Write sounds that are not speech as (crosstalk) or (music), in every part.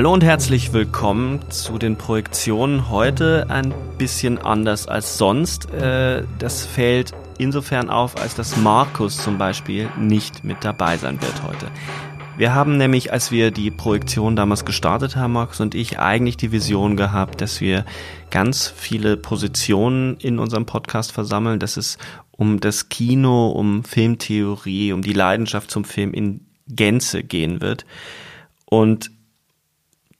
Hallo und herzlich willkommen zu den Projektionen. Heute ein bisschen anders als sonst. Äh, das fällt insofern auf, als dass Markus zum Beispiel nicht mit dabei sein wird heute. Wir haben nämlich, als wir die Projektion damals gestartet haben, Markus und ich, eigentlich die Vision gehabt, dass wir ganz viele Positionen in unserem Podcast versammeln, dass es um das Kino, um Filmtheorie, um die Leidenschaft zum Film in Gänze gehen wird. Und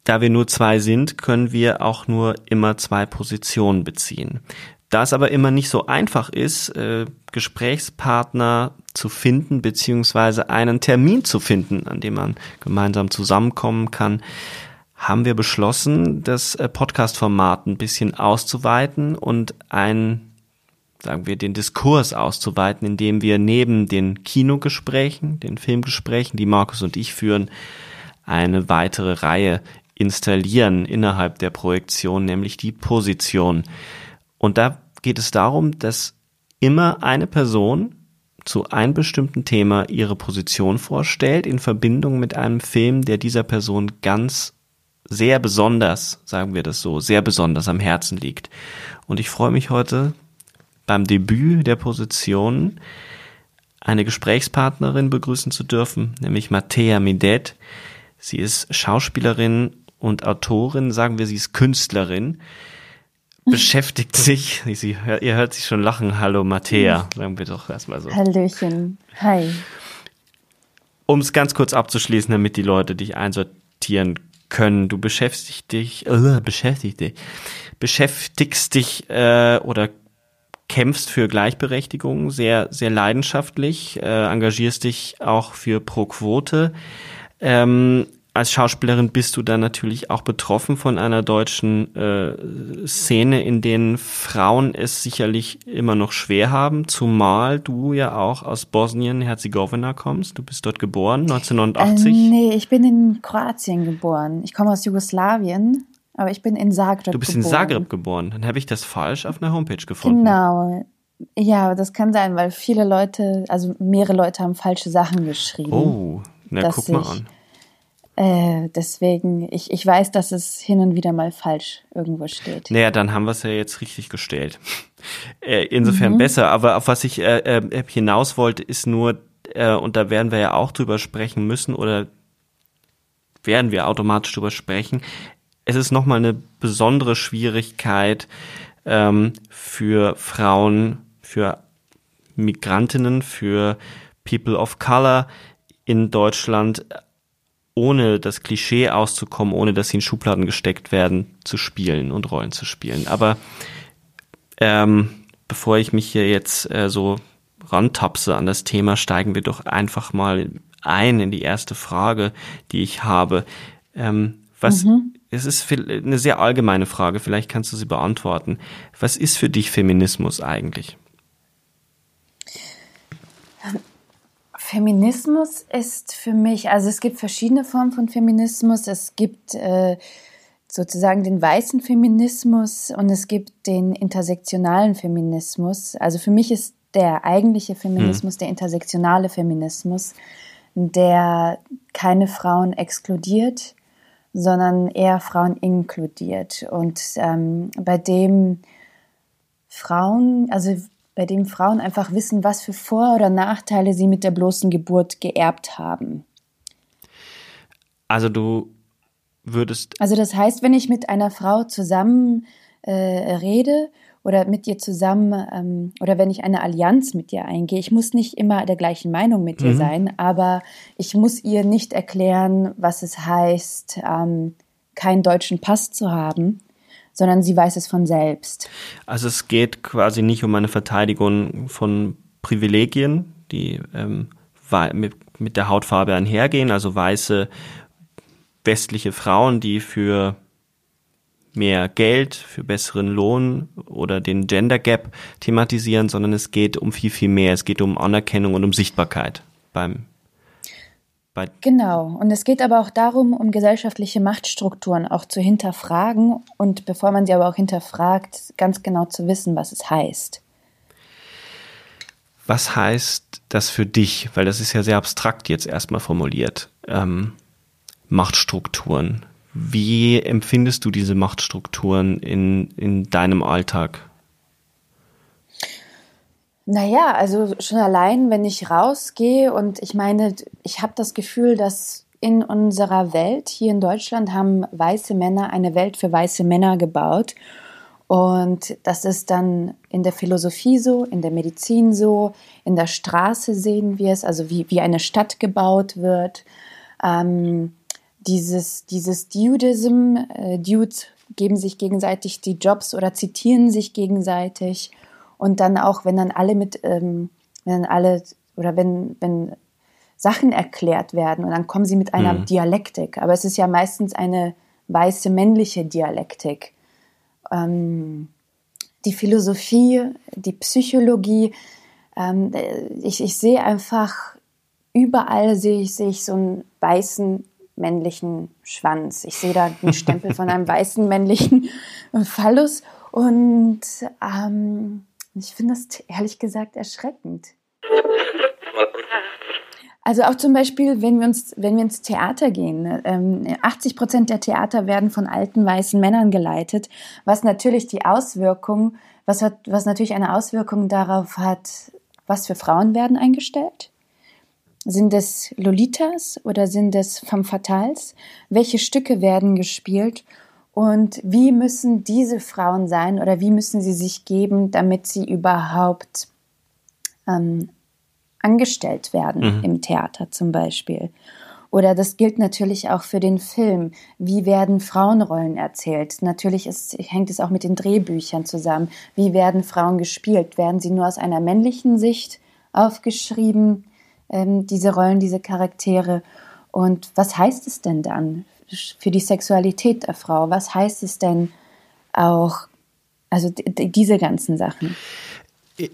da wir nur zwei sind, können wir auch nur immer zwei Positionen beziehen. Da es aber immer nicht so einfach ist, äh, Gesprächspartner zu finden, beziehungsweise einen Termin zu finden, an dem man gemeinsam zusammenkommen kann, haben wir beschlossen, das äh, Podcast-Format ein bisschen auszuweiten und ein sagen wir, den Diskurs auszuweiten, indem wir neben den Kinogesprächen, den Filmgesprächen, die Markus und ich führen, eine weitere Reihe installieren innerhalb der Projektion, nämlich die Position. Und da geht es darum, dass immer eine Person zu einem bestimmten Thema ihre Position vorstellt in Verbindung mit einem Film, der dieser Person ganz sehr besonders, sagen wir das so, sehr besonders am Herzen liegt. Und ich freue mich heute beim Debüt der Position eine Gesprächspartnerin begrüßen zu dürfen, nämlich Mattea Midet. Sie ist Schauspielerin und Autorin, sagen wir, sie ist Künstlerin, beschäftigt sich, sie, ihr hört sich schon lachen, hallo Mattea, sagen wir doch erstmal so. Hallöchen, hi. Um es ganz kurz abzuschließen, damit die Leute dich einsortieren können, du beschäftigst dich, äh, beschäftigst dich, beschäftigst dich äh, oder kämpfst für Gleichberechtigung sehr, sehr leidenschaftlich, äh, engagierst dich auch für Pro Quote. Ähm, als Schauspielerin bist du dann natürlich auch betroffen von einer deutschen äh, Szene, in denen Frauen es sicherlich immer noch schwer haben, zumal du ja auch aus Bosnien-Herzegowina kommst. Du bist dort geboren, 1989. Äh, nee, ich bin in Kroatien geboren. Ich komme aus Jugoslawien, aber ich bin in Zagreb geboren. Du bist geboren. in Zagreb geboren. Dann habe ich das falsch auf einer Homepage gefunden. Genau. Ja, das kann sein, weil viele Leute, also mehrere Leute haben falsche Sachen geschrieben. Oh, na guck mal an äh, deswegen, ich, ich weiß, dass es hin und wieder mal falsch irgendwo steht. Naja, dann haben wir es ja jetzt richtig gestellt. (laughs) äh, insofern mhm. besser. Aber auf was ich äh, äh, hinaus wollte, ist nur, äh, und da werden wir ja auch drüber sprechen müssen oder werden wir automatisch drüber sprechen. Es ist nochmal eine besondere Schwierigkeit ähm, für Frauen, für Migrantinnen, für People of Color in Deutschland ohne das Klischee auszukommen, ohne dass sie in Schubladen gesteckt werden, zu spielen und Rollen zu spielen. Aber ähm, bevor ich mich hier jetzt äh, so rantapse an das Thema, steigen wir doch einfach mal ein in die erste Frage, die ich habe. Ähm, was mhm. es ist eine sehr allgemeine Frage, vielleicht kannst du sie beantworten. Was ist für dich Feminismus eigentlich? Feminismus ist für mich, also es gibt verschiedene Formen von Feminismus. Es gibt äh, sozusagen den weißen Feminismus und es gibt den intersektionalen Feminismus. Also für mich ist der eigentliche Feminismus hm. der intersektionale Feminismus, der keine Frauen exkludiert, sondern eher Frauen inkludiert und ähm, bei dem Frauen, also bei dem Frauen einfach wissen, was für Vor- oder Nachteile sie mit der bloßen Geburt geerbt haben. Also du würdest. Also das heißt, wenn ich mit einer Frau zusammen äh, rede oder mit dir zusammen ähm, oder wenn ich eine Allianz mit dir eingehe, ich muss nicht immer der gleichen Meinung mit dir mhm. sein, aber ich muss ihr nicht erklären, was es heißt, ähm, keinen deutschen Pass zu haben, sondern sie weiß es von selbst. Also es geht quasi nicht um eine Verteidigung von Privilegien, die ähm, mit, mit der Hautfarbe einhergehen, also weiße westliche Frauen, die für mehr Geld, für besseren Lohn oder den Gender Gap thematisieren, sondern es geht um viel, viel mehr. Es geht um Anerkennung und um Sichtbarkeit beim bei genau, und es geht aber auch darum, um gesellschaftliche Machtstrukturen auch zu hinterfragen und bevor man sie aber auch hinterfragt, ganz genau zu wissen, was es heißt. Was heißt das für dich? Weil das ist ja sehr abstrakt jetzt erstmal formuliert. Ähm, Machtstrukturen. Wie empfindest du diese Machtstrukturen in, in deinem Alltag? Naja, also schon allein, wenn ich rausgehe und ich meine, ich habe das Gefühl, dass in unserer Welt hier in Deutschland haben weiße Männer eine Welt für weiße Männer gebaut. Und das ist dann in der Philosophie so, in der Medizin so, in der Straße sehen wir es, also wie, wie eine Stadt gebaut wird. Ähm, dieses, dieses Dudism, äh, Dudes geben sich gegenseitig die Jobs oder zitieren sich gegenseitig. Und dann auch, wenn dann alle mit, ähm, wenn dann alle, oder wenn, wenn Sachen erklärt werden und dann kommen sie mit einer mhm. Dialektik. Aber es ist ja meistens eine weiße männliche Dialektik. Ähm, die Philosophie, die Psychologie, ähm, ich, ich sehe einfach, überall sehe ich, sehe ich so einen weißen männlichen Schwanz. Ich sehe da den Stempel von einem (laughs) weißen männlichen Phallus und ähm, ich finde das ehrlich gesagt erschreckend. (laughs) Also auch zum Beispiel, wenn wir uns, wenn wir ins Theater gehen, ähm, 80 Prozent der Theater werden von alten weißen Männern geleitet, was natürlich die Auswirkung, was hat, was natürlich eine Auswirkung darauf hat, was für Frauen werden eingestellt sind es Lolitas oder sind es Femme Fatales? Welche Stücke werden gespielt? Und wie müssen diese Frauen sein oder wie müssen sie sich geben, damit sie überhaupt ähm, angestellt werden mhm. im Theater zum Beispiel? Oder das gilt natürlich auch für den Film. Wie werden Frauenrollen erzählt? Natürlich ist, hängt es auch mit den Drehbüchern zusammen. Wie werden Frauen gespielt? Werden sie nur aus einer männlichen Sicht aufgeschrieben? ähm, diese Rollen, diese Charaktere. Und was heißt es denn dann für die Sexualität der Frau? Was heißt es denn auch, also diese ganzen Sachen?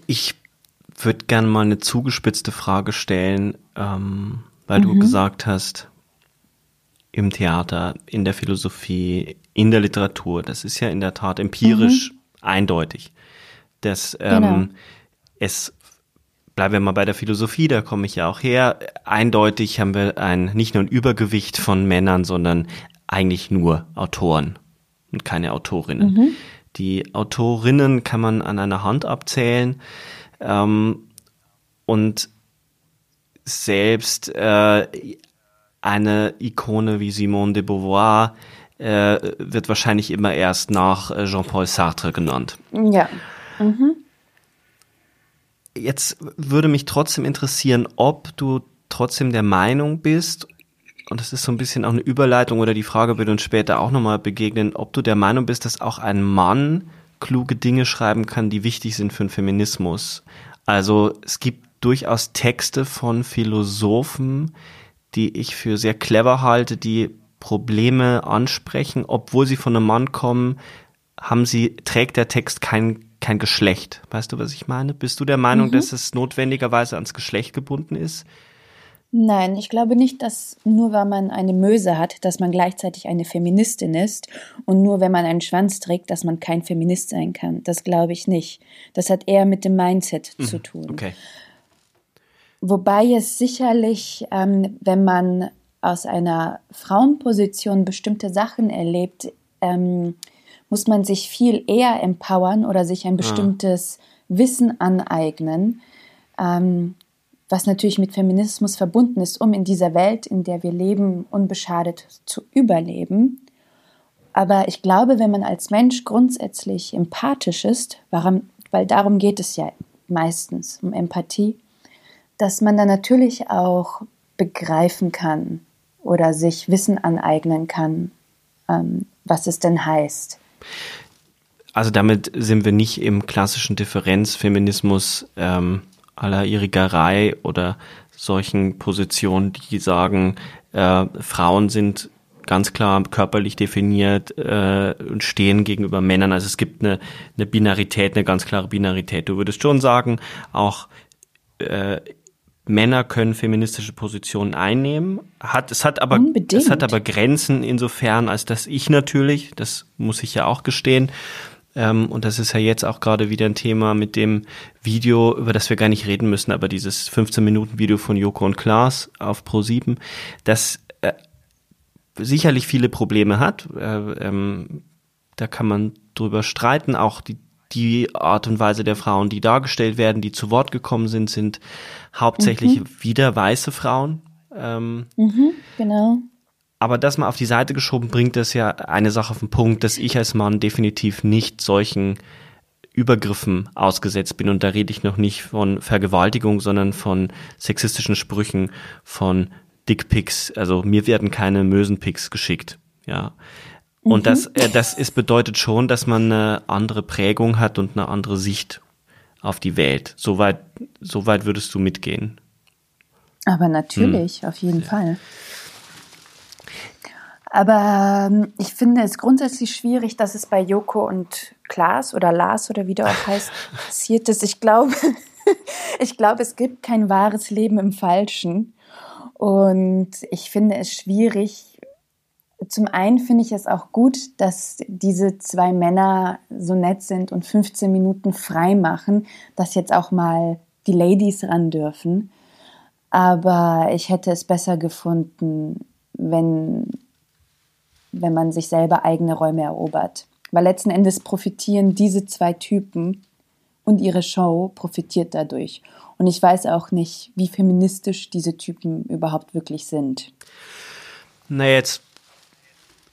Ich würde gerne mal eine zugespitzte Frage stellen, ähm, weil mhm. du gesagt hast, im Theater, in der Philosophie, in der Literatur, das ist ja in der Tat empirisch mhm. eindeutig, dass ähm, genau. es bleiben wir mal bei der Philosophie, da komme ich ja auch her. Eindeutig haben wir ein, nicht nur ein Übergewicht von Männern, sondern eigentlich nur Autoren und keine Autorinnen. Mhm. Die Autorinnen kann man an einer Hand abzählen. Ähm, und selbst äh, eine Ikone wie Simone de Beauvoir äh, wird wahrscheinlich immer erst nach äh, Jean-Paul Sartre genannt. Ja. Mhm. Jetzt würde mich trotzdem interessieren, ob du trotzdem der Meinung bist, und das ist so ein bisschen auch eine Überleitung oder die Frage wird uns später auch nochmal begegnen, ob du der Meinung bist, dass auch ein Mann kluge Dinge schreiben kann, die wichtig sind für den Feminismus. Also es gibt durchaus Texte von Philosophen, die ich für sehr clever halte, die Probleme ansprechen, obwohl sie von einem Mann kommen, haben sie, trägt der Text kein kein Geschlecht. Weißt du, was ich meine? Bist du der Meinung, mhm. dass es notwendigerweise ans Geschlecht gebunden ist? Nein, ich glaube nicht, dass nur weil man eine Möse hat, dass man gleichzeitig eine Feministin ist und nur wenn man einen Schwanz trägt, dass man kein Feminist sein kann. Das glaube ich nicht. Das hat eher mit dem Mindset mhm. zu tun. Okay. Wobei es sicherlich, ähm, wenn man aus einer Frauenposition bestimmte Sachen erlebt, ähm, muss man sich viel eher empowern oder sich ein ah. bestimmtes ja. Wissen aneignen, ähm, was natürlich mit Feminismus verbunden ist, um in dieser Welt, in der wir leben, unbeschadet zu überleben. Aber ich glaube, wenn man als Mensch grundsätzlich empathisch ist, warum, weil darum geht es ja meistens, um Empathie, dass man dann natürlich auch begreifen kann oder sich Wissen aneignen kann, ähm, was es denn heißt. Also damit sind wir nicht im klassischen Differenzfeminismus ähm, aller Irigerei oder solchen Positionen, die sagen, äh, Frauen sind ganz klar körperlich definiert äh, und stehen gegenüber Männern. Also es gibt eine, eine Binarität, eine ganz klare Binarität. Du würdest schon sagen, auch äh, Männer können feministische Positionen einnehmen. Hat, es hat aber, Unbedingt. es hat aber Grenzen insofern, als dass ich natürlich, das muss ich ja auch gestehen, ähm, und das ist ja jetzt auch gerade wieder ein Thema mit dem Video, über das wir gar nicht reden müssen, aber dieses 15 Minuten Video von Joko und Klaas auf Pro 7, das äh, sicherlich viele Probleme hat. Äh, ähm, da kann man drüber streiten. Auch die, die Art und Weise der Frauen, die dargestellt werden, die zu Wort gekommen sind, sind hauptsächlich mhm. wieder weiße Frauen. Ähm, mhm, genau. Aber das mal auf die Seite geschoben bringt das ja eine Sache auf den Punkt, dass ich als Mann definitiv nicht solchen Übergriffen ausgesetzt bin. Und da rede ich noch nicht von Vergewaltigung, sondern von sexistischen Sprüchen, von Dickpics. Also mir werden keine Mösenpics geschickt. Ja. Und mhm. das, äh, das ist, bedeutet schon, dass man eine andere Prägung hat und eine andere Sicht auf die Welt. Soweit, soweit würdest du mitgehen. Aber natürlich, hm. auf jeden Fall. Aber ähm, ich finde es grundsätzlich schwierig, dass es bei Joko und Klaas oder Lars oder wie der auch heißt, (laughs) passiert ist. Ich glaube, (laughs) ich glaube, es gibt kein wahres Leben im Falschen. Und ich finde es schwierig. Zum einen finde ich es auch gut, dass diese zwei Männer so nett sind und 15 Minuten frei machen, dass jetzt auch mal die Ladies ran dürfen. Aber ich hätte es besser gefunden, wenn wenn man sich selber eigene Räume erobert. Weil letzten Endes profitieren diese zwei Typen und ihre Show profitiert dadurch. Und ich weiß auch nicht, wie feministisch diese Typen überhaupt wirklich sind. Na, jetzt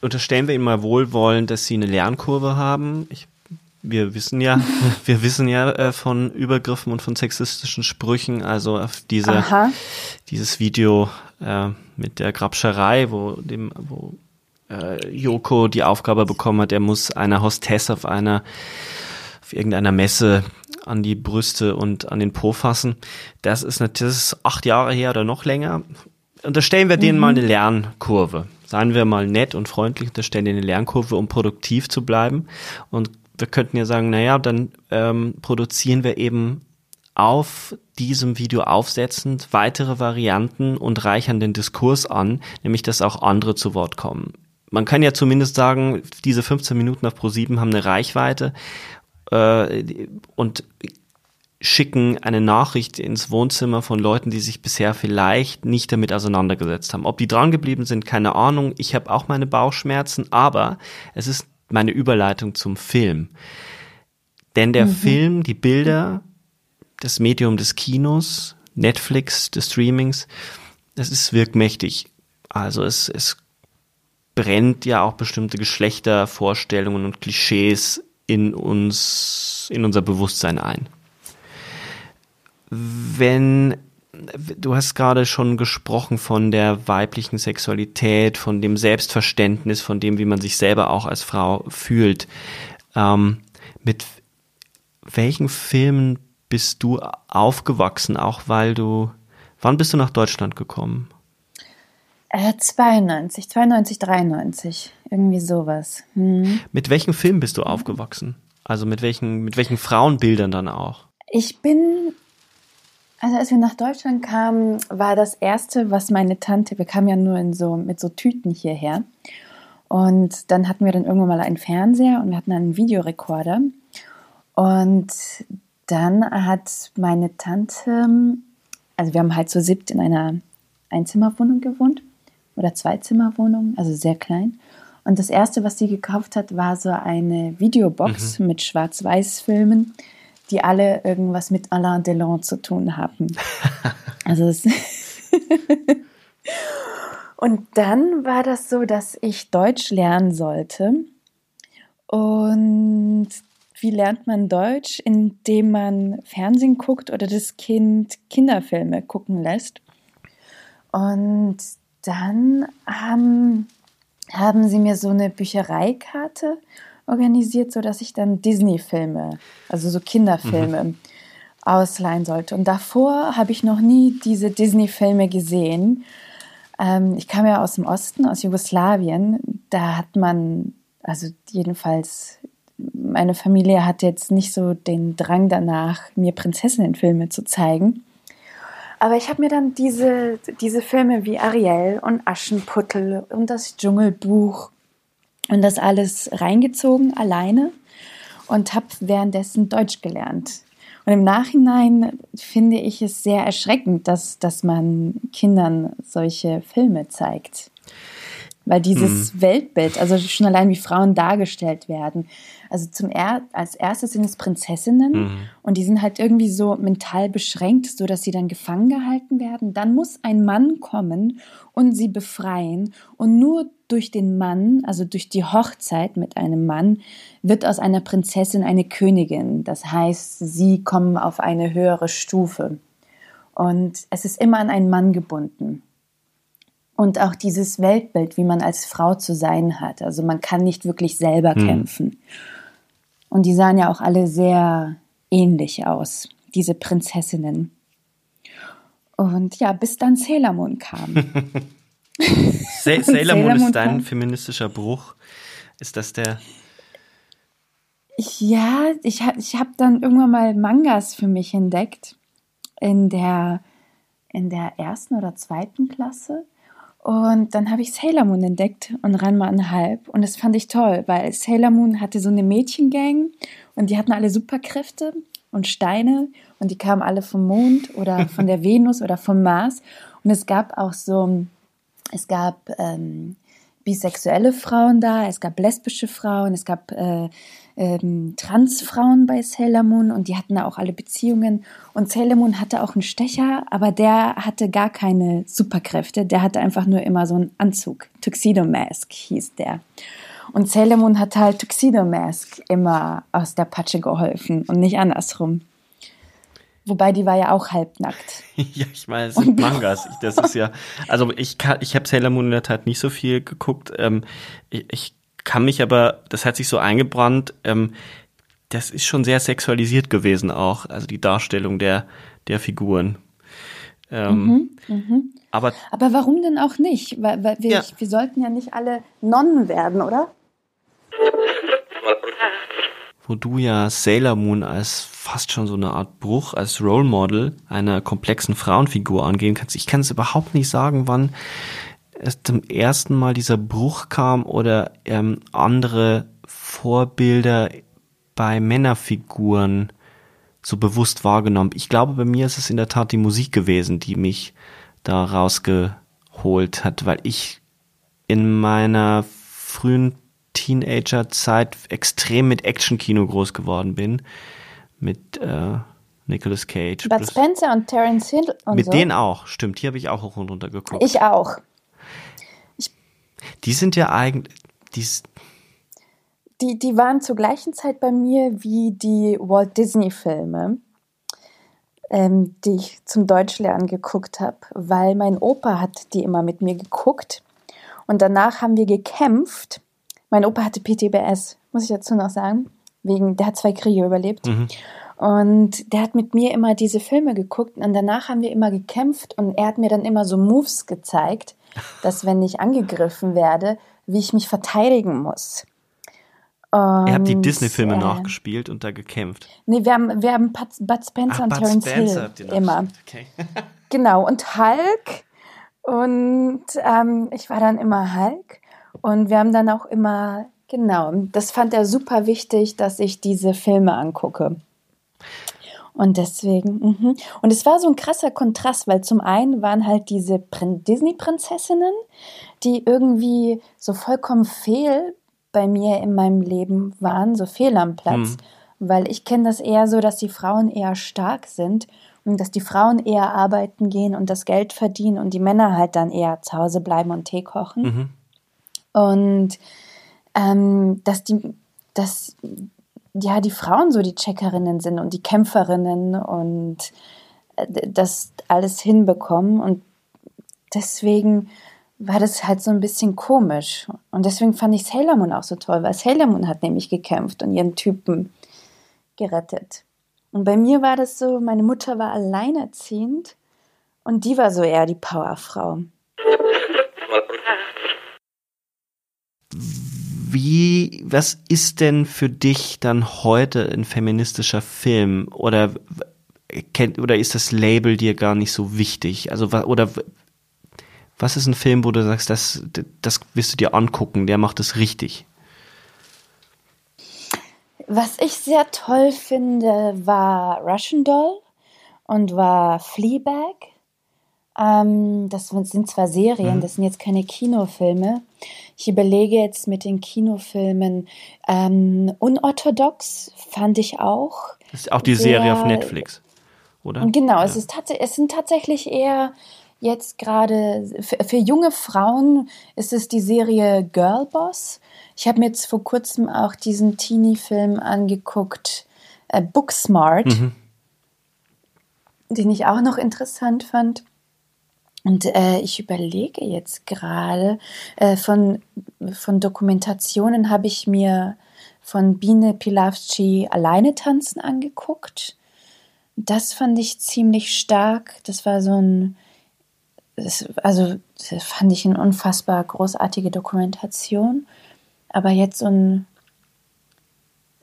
unterstellen wir ihnen mal wohlwollend, dass sie eine Lernkurve haben. Ich, wir wissen ja, (laughs) wir wissen ja äh, von Übergriffen und von sexistischen Sprüchen, also auf diese, dieses Video äh, mit der Grabscherei, wo dem, wo äh, Joko die Aufgabe bekommen hat, er muss einer Hostess auf einer auf irgendeiner Messe an die Brüste und an den Po fassen. Das ist natürlich das ist acht Jahre her oder noch länger. Unterstellen wir denen mhm. mal eine Lernkurve. Seien wir mal nett und freundlich, unterstellen denen eine Lernkurve, um produktiv zu bleiben. Und wir könnten ja sagen, naja, dann ähm, produzieren wir eben auf diesem Video aufsetzend weitere Varianten und reichern den Diskurs an, nämlich dass auch andere zu Wort kommen man kann ja zumindest sagen, diese 15 Minuten auf Pro7 haben eine Reichweite äh, und schicken eine Nachricht ins Wohnzimmer von Leuten, die sich bisher vielleicht nicht damit auseinandergesetzt haben. Ob die dran geblieben sind, keine Ahnung. Ich habe auch meine Bauchschmerzen, aber es ist meine Überleitung zum Film. Denn der mhm. Film, die Bilder, das Medium des Kinos, Netflix, des Streamings, das ist wirkmächtig. Also es, es brennt ja auch bestimmte Geschlechtervorstellungen und Klischees in uns, in unser Bewusstsein ein. Wenn du hast gerade schon gesprochen von der weiblichen Sexualität, von dem Selbstverständnis, von dem, wie man sich selber auch als Frau fühlt. Ähm, mit welchen Filmen bist du aufgewachsen, auch weil du, wann bist du nach Deutschland gekommen? Äh, 92, 92, 93, irgendwie sowas. Hm. Mit welchen Filmen bist du aufgewachsen? Also mit welchen, mit welchen Frauenbildern dann auch? Ich bin, also als wir nach Deutschland kamen, war das erste, was meine Tante, wir kamen ja nur in so, mit so Tüten hierher. Und dann hatten wir dann irgendwann mal einen Fernseher und wir hatten einen Videorekorder. Und dann hat meine Tante, also wir haben halt so siebt in einer Einzimmerwohnung gewohnt oder Zweizimmerwohnung, also sehr klein. Und das erste, was sie gekauft hat, war so eine Videobox mhm. mit Schwarz-Weiß-Filmen, die alle irgendwas mit Alain Delon zu tun haben. (laughs) also es (laughs) Und dann war das so, dass ich Deutsch lernen sollte. Und wie lernt man Deutsch? Indem man Fernsehen guckt oder das Kind Kinderfilme gucken lässt. Und dann haben, haben sie mir so eine Büchereikarte organisiert, sodass ich dann Disney-Filme, also so Kinderfilme, mhm. ausleihen sollte. Und davor habe ich noch nie diese Disney-Filme gesehen. Ähm, ich kam ja aus dem Osten, aus Jugoslawien. Da hat man, also jedenfalls, meine Familie hat jetzt nicht so den Drang danach, mir Prinzessinnenfilme zu zeigen. Aber ich habe mir dann diese, diese Filme wie Ariel und Aschenputtel und das Dschungelbuch und das alles reingezogen alleine und habe währenddessen Deutsch gelernt. Und im Nachhinein finde ich es sehr erschreckend, dass, dass man Kindern solche Filme zeigt. Weil dieses mhm. Weltbild, also schon allein wie Frauen dargestellt werden. Also zum er als erstes sind es Prinzessinnen mhm. und die sind halt irgendwie so mental beschränkt, so dass sie dann gefangen gehalten werden. Dann muss ein Mann kommen und sie befreien und nur durch den Mann, also durch die Hochzeit mit einem Mann, wird aus einer Prinzessin eine Königin. Das heißt, sie kommen auf eine höhere Stufe. Und es ist immer an einen Mann gebunden und auch dieses Weltbild, wie man als Frau zu sein hat. Also man kann nicht wirklich selber hm. kämpfen. Und die sahen ja auch alle sehr ähnlich aus, diese Prinzessinnen. Und ja, bis dann Sailor Moon kam. (laughs) Sa (laughs) Sailor Moon ist dein feministischer Bruch. Ist das der? Ja, ich, ich habe dann irgendwann mal Mangas für mich entdeckt in der in der ersten oder zweiten Klasse. Und dann habe ich Sailor Moon entdeckt und Ranma an halb. Und das fand ich toll, weil Sailor Moon hatte so eine Mädchengang und die hatten alle Superkräfte und Steine und die kamen alle vom Mond oder von der (laughs) Venus oder vom Mars. Und es gab auch so, es gab ähm, bisexuelle Frauen da, es gab lesbische Frauen, es gab äh, ähm, Transfrauen bei Sailor Moon und die hatten da auch alle Beziehungen. Und Sailor Moon hatte auch einen Stecher, aber der hatte gar keine Superkräfte. Der hatte einfach nur immer so einen Anzug. Tuxedo Mask hieß der. Und Sailor Moon hat halt Tuxedo Mask immer aus der Patsche geholfen und nicht andersrum. Wobei die war ja auch halbnackt. (laughs) ja, ich meine, es sind Mangas. Ich, das ist ja, also ich kann, ich habe Sailor Moon in der Tat nicht so viel geguckt. Ähm, ich, ich kann mich aber, das hat sich so eingebrannt, ähm, das ist schon sehr sexualisiert gewesen auch, also die Darstellung der, der Figuren. Ähm, mhm, mh. aber, aber warum denn auch nicht? Weil, weil wir, ja. wir sollten ja nicht alle Nonnen werden, oder? (laughs) Wo du ja Sailor Moon als fast schon so eine Art Bruch, als Role Model einer komplexen Frauenfigur angehen kannst. Ich kann es überhaupt nicht sagen, wann es zum ersten Mal dieser Bruch kam oder ähm, andere Vorbilder bei Männerfiguren so bewusst wahrgenommen. Ich glaube, bei mir ist es in der Tat die Musik gewesen, die mich da rausgeholt hat, weil ich in meiner frühen Teenagerzeit extrem mit Actionkino groß geworden bin. Mit äh, Nicolas Cage. Bud Spencer und Terence Hill und Mit so. denen auch, stimmt. Hier habe ich auch hoch und runter geguckt. Ich auch. Die sind ja eigentlich, die, die, die waren zur gleichen Zeit bei mir wie die Walt Disney Filme, ähm, die ich zum Deutschlernen geguckt habe, weil mein Opa hat die immer mit mir geguckt und danach haben wir gekämpft. Mein Opa hatte PTBS, muss ich dazu noch sagen, wegen, der hat zwei Kriege überlebt. Mhm. Und der hat mit mir immer diese Filme geguckt und danach haben wir immer gekämpft und er hat mir dann immer so Moves gezeigt, dass wenn ich angegriffen werde, wie ich mich verteidigen muss. Und, Ihr habt die Disney-Filme äh, nachgespielt und da gekämpft. Nee, wir haben, wir haben Bud Spencer Ach, und Bud Terence Hill immer. Okay. genau, und Hulk. Und ähm, ich war dann immer Hulk. Und wir haben dann auch immer, genau, das fand er super wichtig, dass ich diese Filme angucke. Und deswegen, mh. und es war so ein krasser Kontrast, weil zum einen waren halt diese Disney-Prinzessinnen, die irgendwie so vollkommen fehl bei mir in meinem Leben waren, so fehl am Platz. Mhm. Weil ich kenne das eher so, dass die Frauen eher stark sind und dass die Frauen eher arbeiten gehen und das Geld verdienen und die Männer halt dann eher zu Hause bleiben und Tee kochen. Mhm. Und ähm, dass die dass ja die Frauen so die Checkerinnen sind und die Kämpferinnen und äh, das alles hinbekommen und deswegen war das halt so ein bisschen komisch. Und deswegen fand ich Sailor Moon auch so toll, weil Sailor Moon hat nämlich gekämpft und ihren Typen gerettet. Und bei mir war das so, meine Mutter war alleinerziehend und die war so eher die Powerfrau. Wie, was ist denn für dich dann heute ein feministischer Film? Oder, oder ist das Label dir gar nicht so wichtig? Also, oder was ist ein Film, wo du sagst, das, das wirst du dir angucken, der macht es richtig? Was ich sehr toll finde, war Russian Doll und war Fleabag. Ähm, das sind zwar Serien, mhm. das sind jetzt keine Kinofilme. Ich überlege jetzt mit den Kinofilmen. Ähm, unorthodox fand ich auch. Das ist auch die Serie auf Netflix, oder? Genau, ja. es, ist es sind tatsächlich eher jetzt gerade für, für, junge Frauen ist es die Serie Girlboss. Ich habe mir jetzt vor kurzem auch diesen Teenie-Film angeguckt, äh, Booksmart, mhm. den ich auch noch interessant fand. Und äh, ich überlege jetzt gerade, äh, von, von Dokumentationen habe ich mir von Biene Pilavci alleine tanzen angeguckt. Das fand ich ziemlich stark. Das war so ein das, also das fand ich eine unfassbar großartige Dokumentation. Aber jetzt so ein,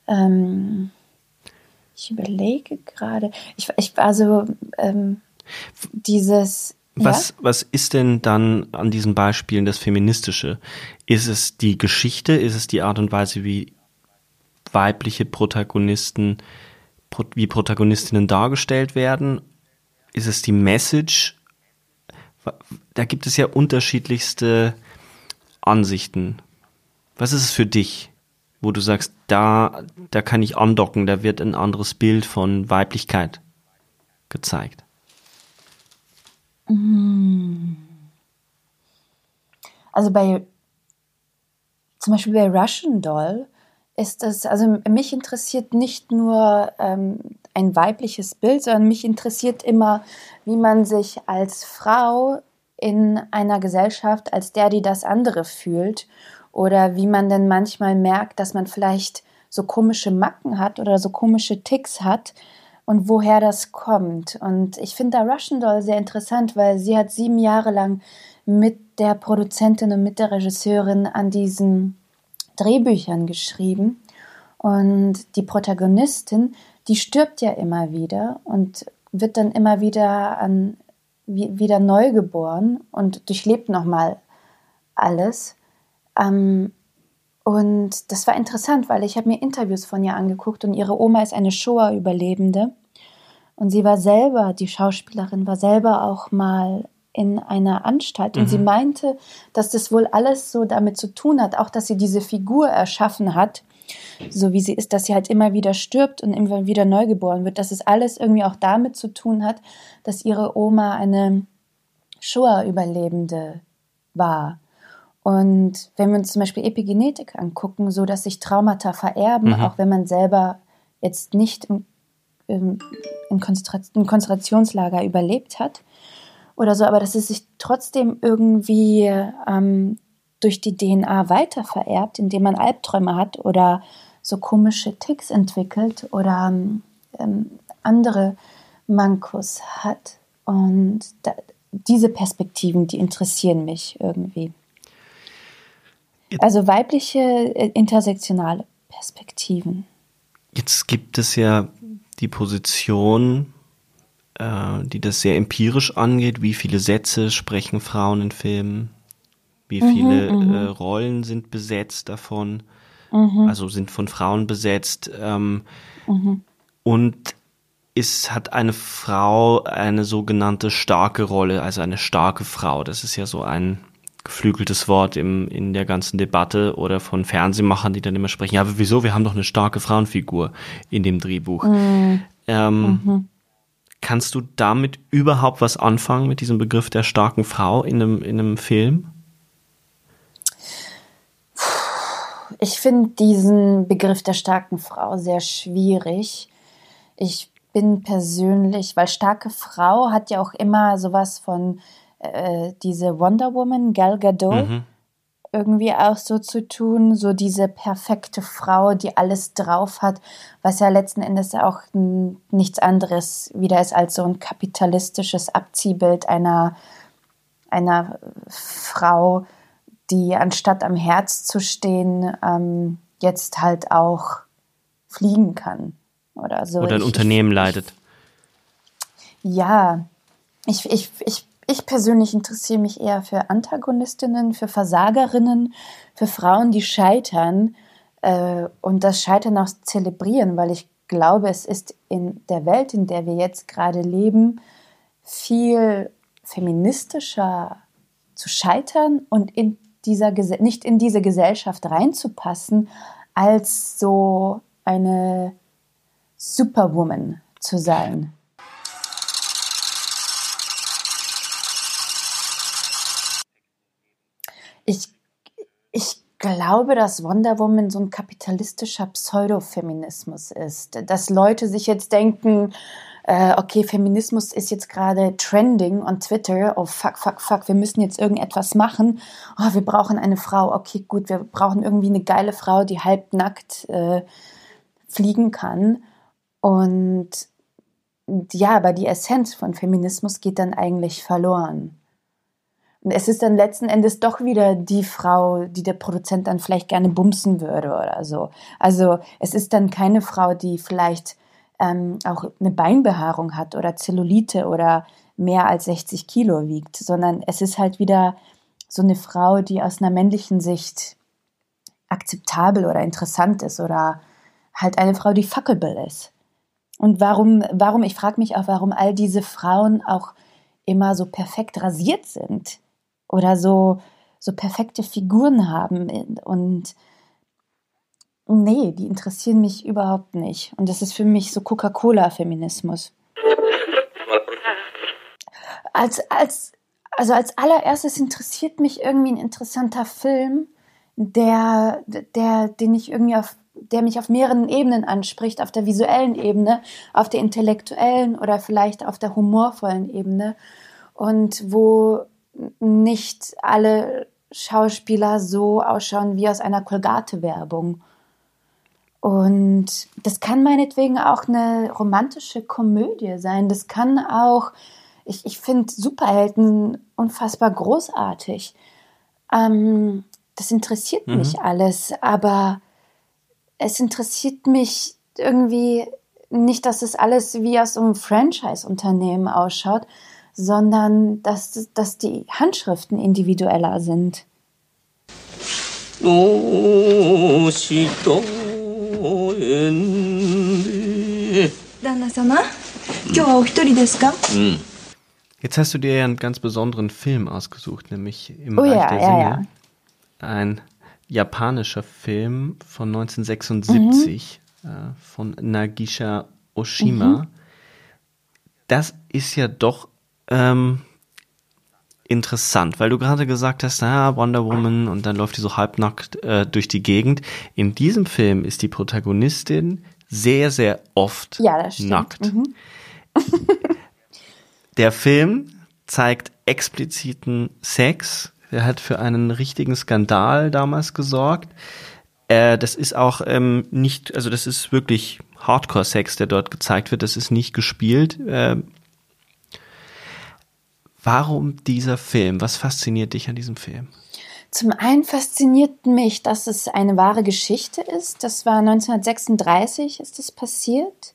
ähm, ich überlege gerade, ich, ich also ähm, dieses. Was, was ist denn dann an diesen Beispielen das Feministische? Ist es die Geschichte? Ist es die Art und Weise, wie weibliche Protagonisten, wie Protagonistinnen dargestellt werden? Ist es die Message? da gibt es ja unterschiedlichste Ansichten. Was ist es für dich, wo du sagst, da, da kann ich andocken, da wird ein anderes Bild von Weiblichkeit gezeigt? Mm. Also bei, zum Beispiel bei Russian Doll ist es, also mich interessiert nicht nur ähm, ein weibliches Bild, sondern mich interessiert immer, wie man sich als Frau in einer Gesellschaft als der, die das andere fühlt oder wie man denn manchmal merkt, dass man vielleicht so komische Macken hat oder so komische Ticks hat und woher das kommt. Und ich finde da Russian Doll sehr interessant, weil sie hat sieben Jahre lang mit der Produzentin und mit der Regisseurin an diesen Drehbüchern geschrieben. Und die Protagonistin die stirbt ja immer wieder und wird dann immer wieder an wieder neu geboren und durchlebt nochmal alles. Ähm, und das war interessant, weil ich habe mir Interviews von ihr angeguckt und ihre Oma ist eine Shoah-Überlebende. Und sie war selber, die Schauspielerin war selber auch mal in einer Anstalt. Und mhm. sie meinte, dass das wohl alles so damit zu tun hat, auch dass sie diese Figur erschaffen hat, so wie sie ist, dass sie halt immer wieder stirbt und immer wieder neu geboren wird, dass es alles irgendwie auch damit zu tun hat, dass ihre Oma eine Shoah-Überlebende war. Und wenn wir uns zum Beispiel Epigenetik angucken, so dass sich Traumata vererben, mhm. auch wenn man selber jetzt nicht im, im, im, Konzentrationslager überlebt hat oder so, aber dass es sich trotzdem irgendwie ähm, durch die DNA weiter vererbt, indem man Albträume hat oder so komische Ticks entwickelt oder ähm, andere Mankos hat. Und da, diese Perspektiven, die interessieren mich irgendwie. Also weibliche äh, intersektionale Perspektiven. Jetzt gibt es ja die Position, äh, die das sehr empirisch angeht. Wie viele Sätze sprechen Frauen in Filmen? Wie mhm, viele mhm, äh, Rollen sind besetzt davon? Mhm. Also sind von Frauen besetzt. Ähm, mhm. Und ist, hat eine Frau eine sogenannte starke Rolle, also eine starke Frau. Das ist ja so ein geflügeltes Wort im, in der ganzen Debatte oder von Fernsehmachern, die dann immer sprechen, ja, aber wieso, wir haben doch eine starke Frauenfigur in dem Drehbuch. Mhm. Ähm, mhm. Kannst du damit überhaupt was anfangen mit diesem Begriff der starken Frau in einem, in einem Film? ich finde diesen Begriff der starken Frau sehr schwierig. Ich bin persönlich, weil starke Frau hat ja auch immer sowas von äh, diese Wonder Woman, Gal Gadot, mhm. irgendwie auch so zu tun, so diese perfekte Frau, die alles drauf hat, was ja letzten Endes auch nichts anderes wieder ist als so ein kapitalistisches Abziehbild einer, einer Frau, die anstatt am Herz zu stehen, ähm, jetzt halt auch fliegen kann oder so. Oder ein ich, Unternehmen ich, leidet. Ja, ich, ich, ich, ich persönlich interessiere mich eher für Antagonistinnen, für Versagerinnen, für Frauen, die scheitern äh, und das Scheitern auch zelebrieren, weil ich glaube, es ist in der Welt, in der wir jetzt gerade leben, viel feministischer zu scheitern und in dieser nicht in diese Gesellschaft reinzupassen, als so eine Superwoman zu sein. Ich, ich glaube, dass Wonder Woman so ein kapitalistischer Pseudofeminismus ist. Dass Leute sich jetzt denken, äh, okay, Feminismus ist jetzt gerade trending on Twitter. Oh fuck, fuck, fuck, wir müssen jetzt irgendetwas machen. Oh, wir brauchen eine Frau. Okay, gut, wir brauchen irgendwie eine geile Frau, die halbnackt äh, fliegen kann. Und ja, aber die Essenz von Feminismus geht dann eigentlich verloren. Es ist dann letzten Endes doch wieder die Frau, die der Produzent dann vielleicht gerne bumsen würde oder so. Also es ist dann keine Frau, die vielleicht ähm, auch eine Beinbehaarung hat oder Zellulite oder mehr als 60 Kilo wiegt, sondern es ist halt wieder so eine Frau, die aus einer männlichen Sicht akzeptabel oder interessant ist oder halt eine Frau, die fuckable ist. Und warum, warum, ich frage mich auch, warum all diese Frauen auch immer so perfekt rasiert sind oder so, so perfekte Figuren haben. Und nee, die interessieren mich überhaupt nicht. Und das ist für mich so Coca-Cola-Feminismus. Als, als, also als allererstes interessiert mich irgendwie ein interessanter Film, der, der, den ich irgendwie auf der mich auf mehreren Ebenen anspricht, auf der visuellen Ebene, auf der intellektuellen oder vielleicht auf der humorvollen Ebene und wo nicht alle Schauspieler so ausschauen wie aus einer Colgate-Werbung. Und das kann meinetwegen auch eine romantische Komödie sein. Das kann auch, ich, ich finde Superhelden unfassbar großartig. Ähm, das interessiert mhm. mich alles, aber es interessiert mich irgendwie nicht, dass es alles wie aus einem Franchise-Unternehmen ausschaut, sondern dass, dass die Handschriften individueller sind. Jetzt hast du dir ja einen ganz besonderen Film ausgesucht, nämlich im oh, Reich ja, der Sinne. Ja, ja. Ein japanischer Film von 1976 mhm. äh, von Nagisha Oshima. Mhm. Das ist ja doch ähm, interessant, weil du gerade gesagt hast, na, Wonder Woman und dann läuft die so halbnackt äh, durch die Gegend. In diesem Film ist die Protagonistin sehr, sehr oft ja, nackt. Mhm. (laughs) Der Film zeigt expliziten Sex, der hat für einen richtigen Skandal damals gesorgt. Äh, das ist auch ähm, nicht, also das ist wirklich Hardcore-Sex, der dort gezeigt wird. Das ist nicht gespielt. Äh, warum dieser Film? Was fasziniert dich an diesem Film? Zum einen fasziniert mich, dass es eine wahre Geschichte ist. Das war 1936 ist es passiert.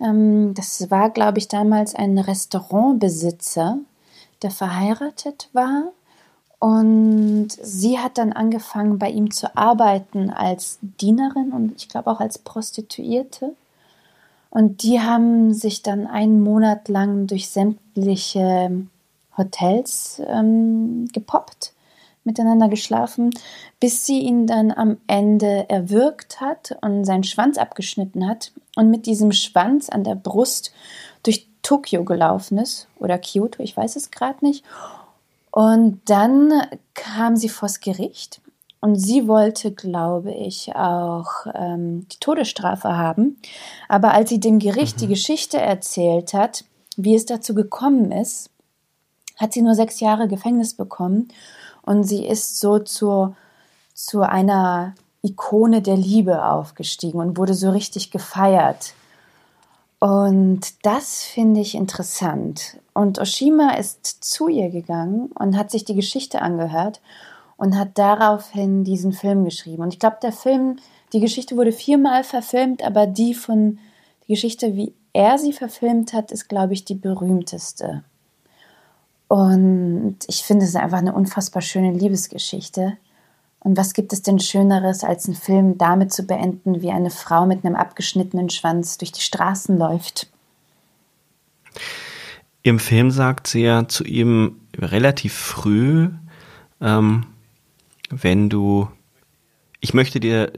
Ähm, das war, glaube ich, damals ein Restaurantbesitzer, der verheiratet war und sie hat dann angefangen, bei ihm zu arbeiten als Dienerin und ich glaube auch als Prostituierte. Und die haben sich dann einen Monat lang durch sämtliche Hotels ähm, gepoppt, miteinander geschlafen, bis sie ihn dann am Ende erwürgt hat und seinen Schwanz abgeschnitten hat und mit diesem Schwanz an der Brust durch Tokio gelaufen ist oder Kyoto, ich weiß es gerade nicht und dann kam sie vors Gericht und sie wollte, glaube ich, auch ähm, die Todesstrafe haben. Aber als sie dem Gericht mhm. die Geschichte erzählt hat, wie es dazu gekommen ist, hat sie nur sechs Jahre Gefängnis bekommen und sie ist so zu, zu einer Ikone der Liebe aufgestiegen und wurde so richtig gefeiert. Und das finde ich interessant. Und Oshima ist zu ihr gegangen und hat sich die Geschichte angehört und hat daraufhin diesen Film geschrieben. Und ich glaube, der Film, die Geschichte wurde viermal verfilmt, aber die von, die Geschichte, wie er sie verfilmt hat, ist, glaube ich, die berühmteste. Und ich finde es einfach eine unfassbar schöne Liebesgeschichte. Und was gibt es denn Schöneres, als einen Film damit zu beenden, wie eine Frau mit einem abgeschnittenen Schwanz durch die Straßen läuft? Im Film sagt sie ja zu ihm relativ früh, ähm, wenn du, ich möchte dir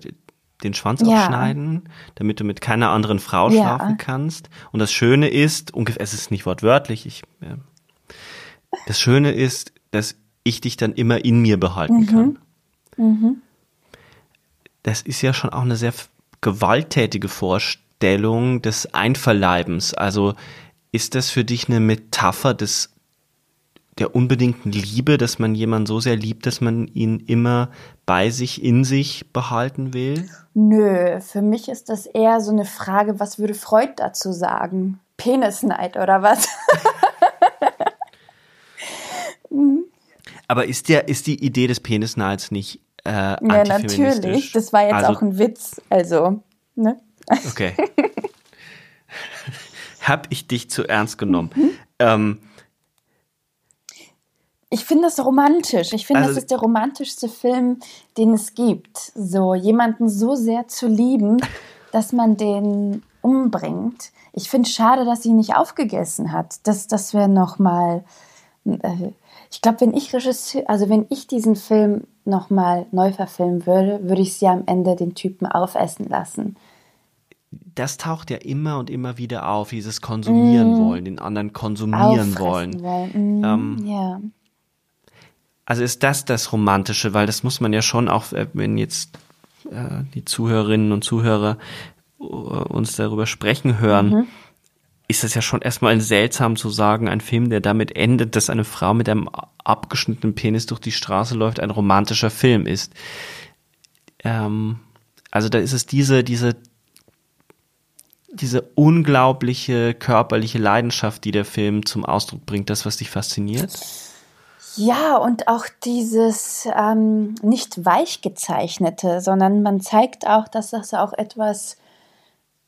den Schwanz ja. abschneiden, damit du mit keiner anderen Frau ja. schlafen kannst. Und das Schöne ist, ungefähr, es ist nicht wortwörtlich, ich das Schöne ist, dass ich dich dann immer in mir behalten mhm. kann. Mhm. Das ist ja schon auch eine sehr gewalttätige Vorstellung des Einverleibens. Also ist das für dich eine Metapher des der unbedingten Liebe, dass man jemanden so sehr liebt, dass man ihn immer bei sich, in sich behalten will? Nö, für mich ist das eher so eine Frage, was würde Freud dazu sagen? Penisneid oder was? (laughs) Aber ist der, ist die Idee des Penisnahls nicht äh, Ja, natürlich. Das war jetzt also, auch ein Witz. Also, ne? (laughs) Okay. Hab ich dich zu ernst genommen? Mhm. Ähm, ich finde das romantisch. Ich finde, also, das ist der romantischste Film, den es gibt. So jemanden so sehr zu lieben, (laughs) dass man den umbringt. Ich finde es schade, dass sie ihn nicht aufgegessen hat. Das, das wäre noch mal äh, ich glaube, wenn ich Regisseur, also wenn ich diesen Film nochmal neu verfilmen würde, würde ich sie am Ende den Typen aufessen lassen. Das taucht ja immer und immer wieder auf, dieses Konsumieren mm. wollen, den anderen konsumieren wollen. wollen. Mm, ähm, ja. Also ist das das Romantische, weil das muss man ja schon auch, äh, wenn jetzt äh, die Zuhörerinnen und Zuhörer äh, uns darüber sprechen hören, mhm ist es ja schon erstmal seltsam zu sagen, ein Film, der damit endet, dass eine Frau mit einem abgeschnittenen Penis durch die Straße läuft, ein romantischer Film ist. Ähm, also da ist es diese, diese, diese unglaubliche körperliche Leidenschaft, die der Film zum Ausdruck bringt, das, was dich fasziniert. Ja, und auch dieses ähm, nicht weich gezeichnete, sondern man zeigt auch, dass das auch etwas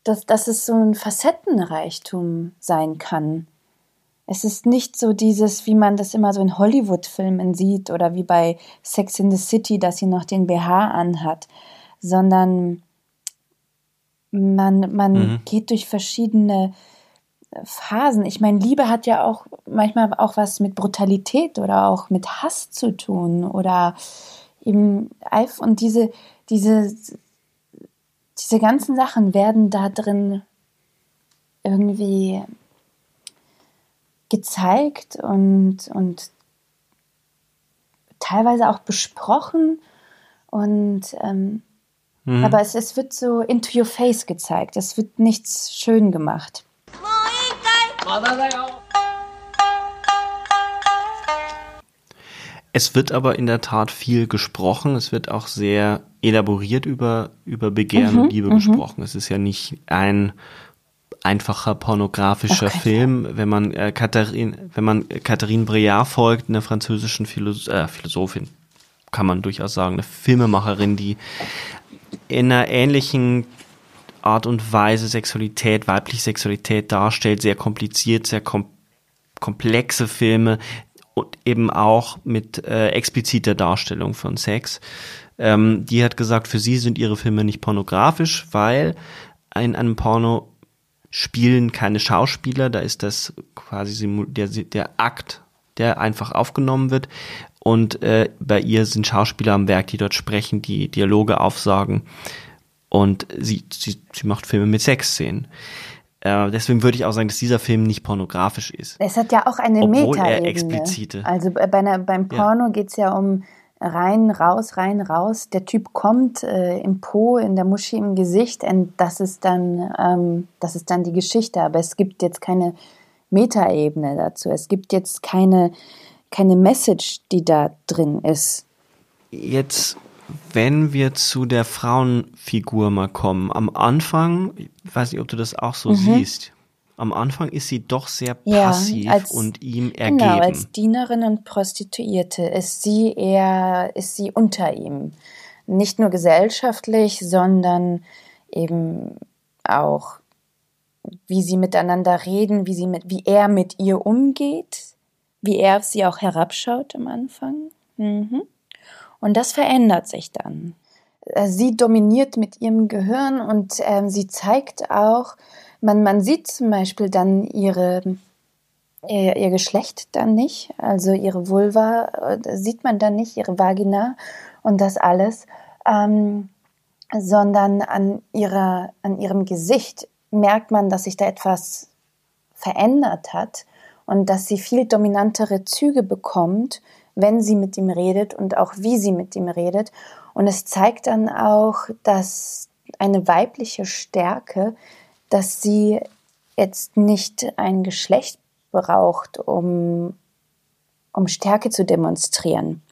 dass, dass es so ein Facettenreichtum sein kann. Es ist nicht so dieses, wie man das immer so in Hollywood-Filmen sieht oder wie bei Sex in the City, dass sie noch den BH anhat, sondern man, man mhm. geht durch verschiedene Phasen. Ich meine, Liebe hat ja auch manchmal auch was mit Brutalität oder auch mit Hass zu tun oder eben und diese, diese diese ganzen Sachen werden da drin irgendwie gezeigt und, und teilweise auch besprochen und ähm, mhm. aber es, es wird so into your face gezeigt. Es wird nichts schön gemacht. Es wird aber in der Tat viel gesprochen. Es wird auch sehr elaboriert über, über Begehren mhm, und Liebe mhm. gesprochen. Es ist ja nicht ein einfacher pornografischer okay. Film, wenn man äh, Katharin, wenn man Catherine Breillat folgt, einer französischen Philosoph äh, Philosophin, kann man durchaus sagen, eine Filmemacherin, die in einer ähnlichen Art und Weise Sexualität, weibliche Sexualität darstellt, sehr kompliziert, sehr kom komplexe Filme, und eben auch mit äh, expliziter Darstellung von Sex. Ähm, die hat gesagt, für sie sind ihre Filme nicht pornografisch, weil in einem Porno spielen keine Schauspieler, da ist das quasi der, der Akt, der einfach aufgenommen wird. Und äh, bei ihr sind Schauspieler am Werk, die dort sprechen, die Dialoge aufsagen. Und sie, sie, sie macht Filme mit Sexszenen. Äh, deswegen würde ich auch sagen, dass dieser Film nicht pornografisch ist. Es hat ja auch eine Meta-Ebene. explizite. Also bei einer, beim Porno ja. geht es ja um rein, raus, rein, raus. Der Typ kommt äh, im Po, in der Muschi, im Gesicht und das ist dann, ähm, das ist dann die Geschichte. Aber es gibt jetzt keine Metaebene dazu. Es gibt jetzt keine, keine Message, die da drin ist. Jetzt, wenn wir zu der Frauenfigur mal kommen, am Anfang, ich weiß nicht, ob du das auch so mhm. siehst, am Anfang ist sie doch sehr passiv ja, als, und ihm ergeben. Genau, als Dienerin und Prostituierte ist sie eher, ist sie unter ihm. Nicht nur gesellschaftlich, sondern eben auch, wie sie miteinander reden, wie, sie mit, wie er mit ihr umgeht, wie er auf sie auch herabschaut am Anfang. Mhm. Und das verändert sich dann. Äh, sie dominiert mit ihrem Gehirn und äh, sie zeigt auch, man, man sieht zum Beispiel dann ihre, ihr, ihr Geschlecht dann nicht, also ihre Vulva äh, sieht man dann nicht, ihre Vagina und das alles, ähm, sondern an, ihrer, an ihrem Gesicht merkt man, dass sich da etwas verändert hat und dass sie viel dominantere Züge bekommt, wenn sie mit ihm redet und auch wie sie mit ihm redet. Und es zeigt dann auch, dass eine weibliche Stärke dass sie jetzt nicht ein Geschlecht braucht, um, um Stärke zu demonstrieren.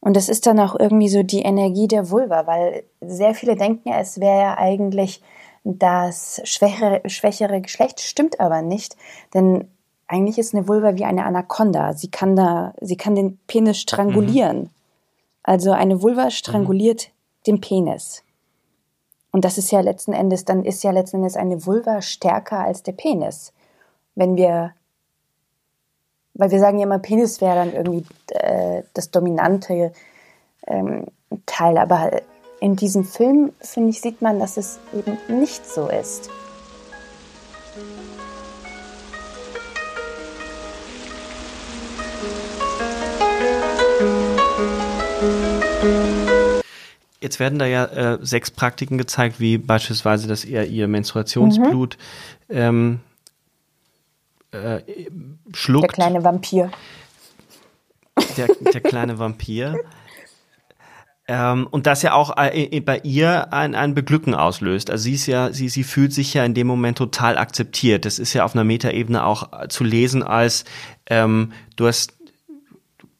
Und das ist dann auch irgendwie so die Energie der Vulva, weil sehr viele denken ja, es wäre ja eigentlich das schwächere, schwächere Geschlecht, stimmt aber nicht, denn eigentlich ist eine Vulva wie eine Anaconda. Sie kann da, sie kann den Penis strangulieren. Mhm. Also eine Vulva stranguliert mhm. den Penis. Und das ist ja letzten Endes, dann ist ja letzten Endes eine Vulva stärker als der Penis. Wenn wir, weil wir sagen ja immer, Penis wäre dann irgendwie äh, das dominante ähm, Teil. Aber in diesem Film, finde ich, sieht man, dass es eben nicht so ist. Jetzt werden da ja äh, sechs Praktiken gezeigt, wie beispielsweise, dass er ihr Menstruationsblut mhm. ähm, äh, schluckt. Der kleine Vampir. Der, der kleine Vampir. Ähm, und das ja auch äh, bei ihr ein, ein Beglücken auslöst. Also sie ist ja, sie, sie fühlt sich ja in dem Moment total akzeptiert. Das ist ja auf einer Metaebene auch zu lesen als ähm, du hast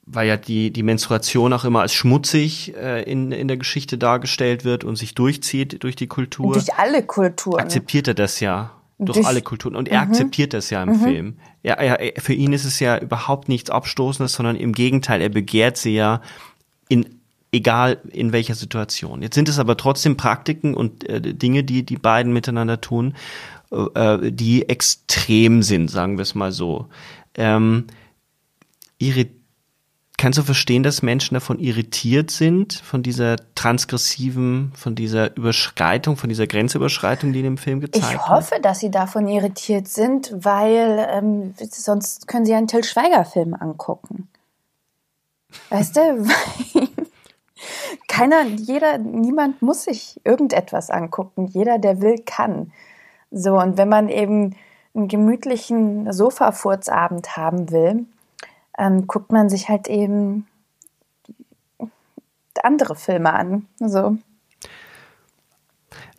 weil ja die, die Menstruation auch immer als schmutzig äh, in, in der Geschichte dargestellt wird und sich durchzieht durch die Kultur. Durch alle Kulturen. Akzeptiert er das ja. Durch, durch alle Kulturen. Und er mhm. akzeptiert das ja im mhm. Film. Er, er, für ihn ist es ja überhaupt nichts Abstoßendes, sondern im Gegenteil, er begehrt sie ja in egal in welcher Situation. Jetzt sind es aber trotzdem Praktiken und äh, Dinge, die die beiden miteinander tun, äh, die extrem sind, sagen wir es mal so. Ähm, ihre Kannst du verstehen, dass Menschen davon irritiert sind, von dieser transgressiven, von dieser Überschreitung, von dieser Grenzüberschreitung, die in dem Film gezeigt wird? Ich hoffe, wird? dass sie davon irritiert sind, weil ähm, sonst können sie einen Till Schweiger-Film angucken. Weißt du? (laughs) Keiner, jeder, niemand muss sich irgendetwas angucken. Jeder, der will, kann. So, und wenn man eben einen gemütlichen Sofafurzabend haben will, ähm, guckt man sich halt eben andere Filme an. So.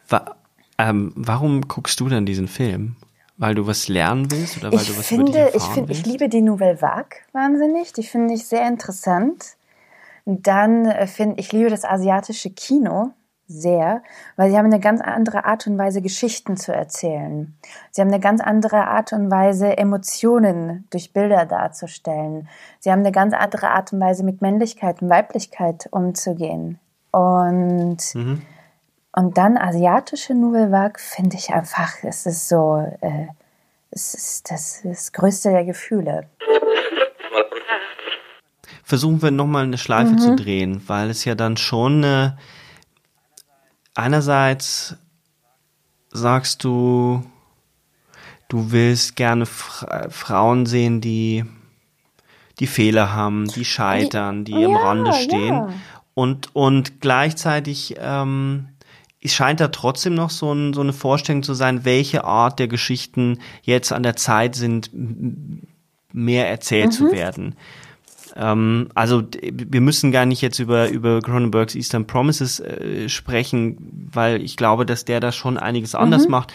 Wa ähm, warum guckst du dann diesen Film? Weil du was lernen willst oder weil ich du was finde, ich finde, ich liebe die Nouvelle Vague wahnsinnig. Die finde ich sehr interessant. Dann äh, finde ich liebe das asiatische Kino sehr, weil sie haben eine ganz andere Art und Weise, Geschichten zu erzählen. Sie haben eine ganz andere Art und Weise, Emotionen durch Bilder darzustellen. Sie haben eine ganz andere Art und Weise, mit Männlichkeit und Weiblichkeit umzugehen. Und, mhm. und dann asiatische Nouvelle Vague finde ich einfach, es ist so, äh, es ist das, das größte der Gefühle. Versuchen wir nochmal eine Schleife mhm. zu drehen, weil es ja dann schon eine einerseits sagst du, du willst gerne Fra Frauen sehen, die die Fehler haben, die scheitern, die, die ja, am Rande stehen. Ja. Und, und gleichzeitig ähm, es scheint da trotzdem noch so, ein, so eine Vorstellung zu sein, welche Art der Geschichten jetzt an der Zeit sind, mehr erzählt mhm. zu werden. Ähm, also wir müssen gar nicht jetzt über, über Cronenbergs Eastern Promises äh, sprechen, weil ich glaube, dass der da schon einiges anders mhm. macht.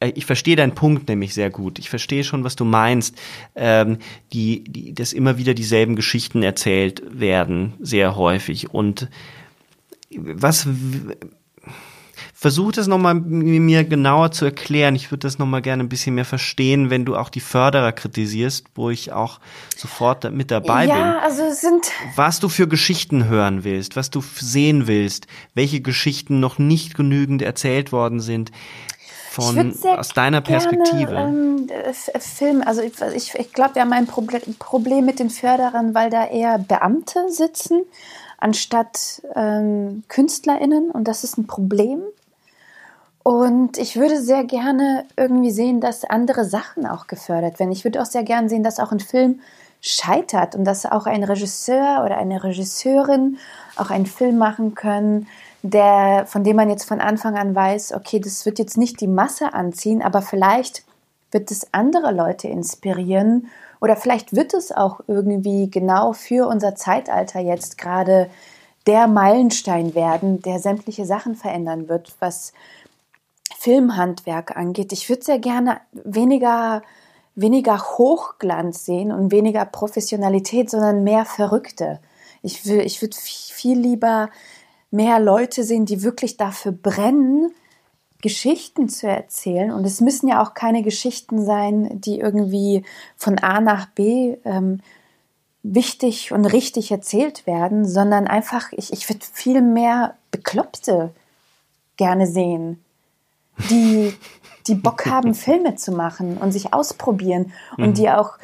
Äh, ich verstehe deinen Punkt nämlich sehr gut. Ich verstehe schon, was du meinst, ähm, die, die, dass immer wieder dieselben Geschichten erzählt werden, sehr häufig. Und was Versuch das nochmal mir genauer zu erklären. Ich würde das nochmal gerne ein bisschen mehr verstehen, wenn du auch die Förderer kritisierst, wo ich auch sofort mit dabei ja, bin. Ja, also sind. Was du für Geschichten hören willst, was du sehen willst, welche Geschichten noch nicht genügend erzählt worden sind. Von, aus deiner Perspektive. Gerne, ähm, Film, also ich, ich, ich glaube, wir haben ein Problem mit den Förderern, weil da eher Beamte sitzen anstatt ähm, KünstlerInnen und das ist ein Problem. Und ich würde sehr gerne irgendwie sehen, dass andere Sachen auch gefördert werden. Ich würde auch sehr gerne sehen, dass auch ein Film scheitert und dass auch ein Regisseur oder eine Regisseurin auch einen Film machen können, der, von dem man jetzt von Anfang an weiß, okay, das wird jetzt nicht die Masse anziehen, aber vielleicht wird es andere Leute inspirieren oder vielleicht wird es auch irgendwie genau für unser Zeitalter jetzt gerade der Meilenstein werden, der sämtliche Sachen verändern wird, was Filmhandwerk angeht. Ich würde sehr gerne weniger, weniger Hochglanz sehen und weniger Professionalität, sondern mehr Verrückte. Ich, ich würde viel lieber mehr Leute sehen, die wirklich dafür brennen, Geschichten zu erzählen. Und es müssen ja auch keine Geschichten sein, die irgendwie von A nach B ähm, wichtig und richtig erzählt werden, sondern einfach, ich, ich würde viel mehr Bekloppte gerne sehen die, die Bock haben, Filme zu machen und sich ausprobieren und mhm. die auch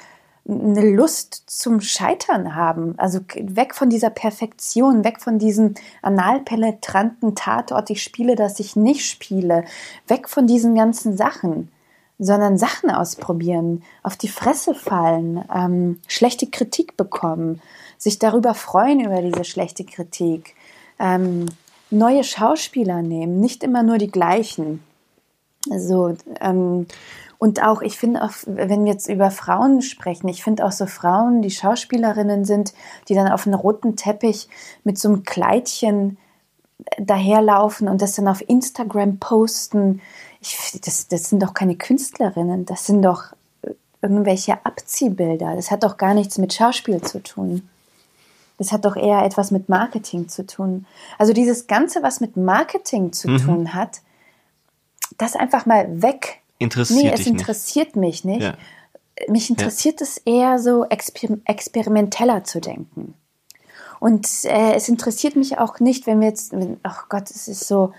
eine Lust zum Scheitern haben. Also weg von dieser Perfektion, weg von diesem analpenetranten Tatort, ich spiele, dass ich nicht spiele, weg von diesen ganzen Sachen, sondern Sachen ausprobieren, auf die Fresse fallen, ähm, schlechte Kritik bekommen, sich darüber freuen über diese schlechte Kritik, ähm, neue Schauspieler nehmen, nicht immer nur die gleichen. So, ähm, und auch, ich finde auch, wenn wir jetzt über Frauen sprechen, ich finde auch so Frauen, die Schauspielerinnen sind, die dann auf einem roten Teppich mit so einem Kleidchen daherlaufen und das dann auf Instagram posten. Ich, das, das sind doch keine Künstlerinnen, das sind doch irgendwelche Abziehbilder. Das hat doch gar nichts mit Schauspiel zu tun. Das hat doch eher etwas mit Marketing zu tun. Also dieses Ganze, was mit Marketing zu mhm. tun hat, das einfach mal weg. Interessiert nee, es interessiert nicht. mich nicht. Ja. Mich interessiert ja. es eher so exper experimenteller zu denken. Und äh, es interessiert mich auch nicht, wenn wir jetzt, ach oh Gott, es ist so.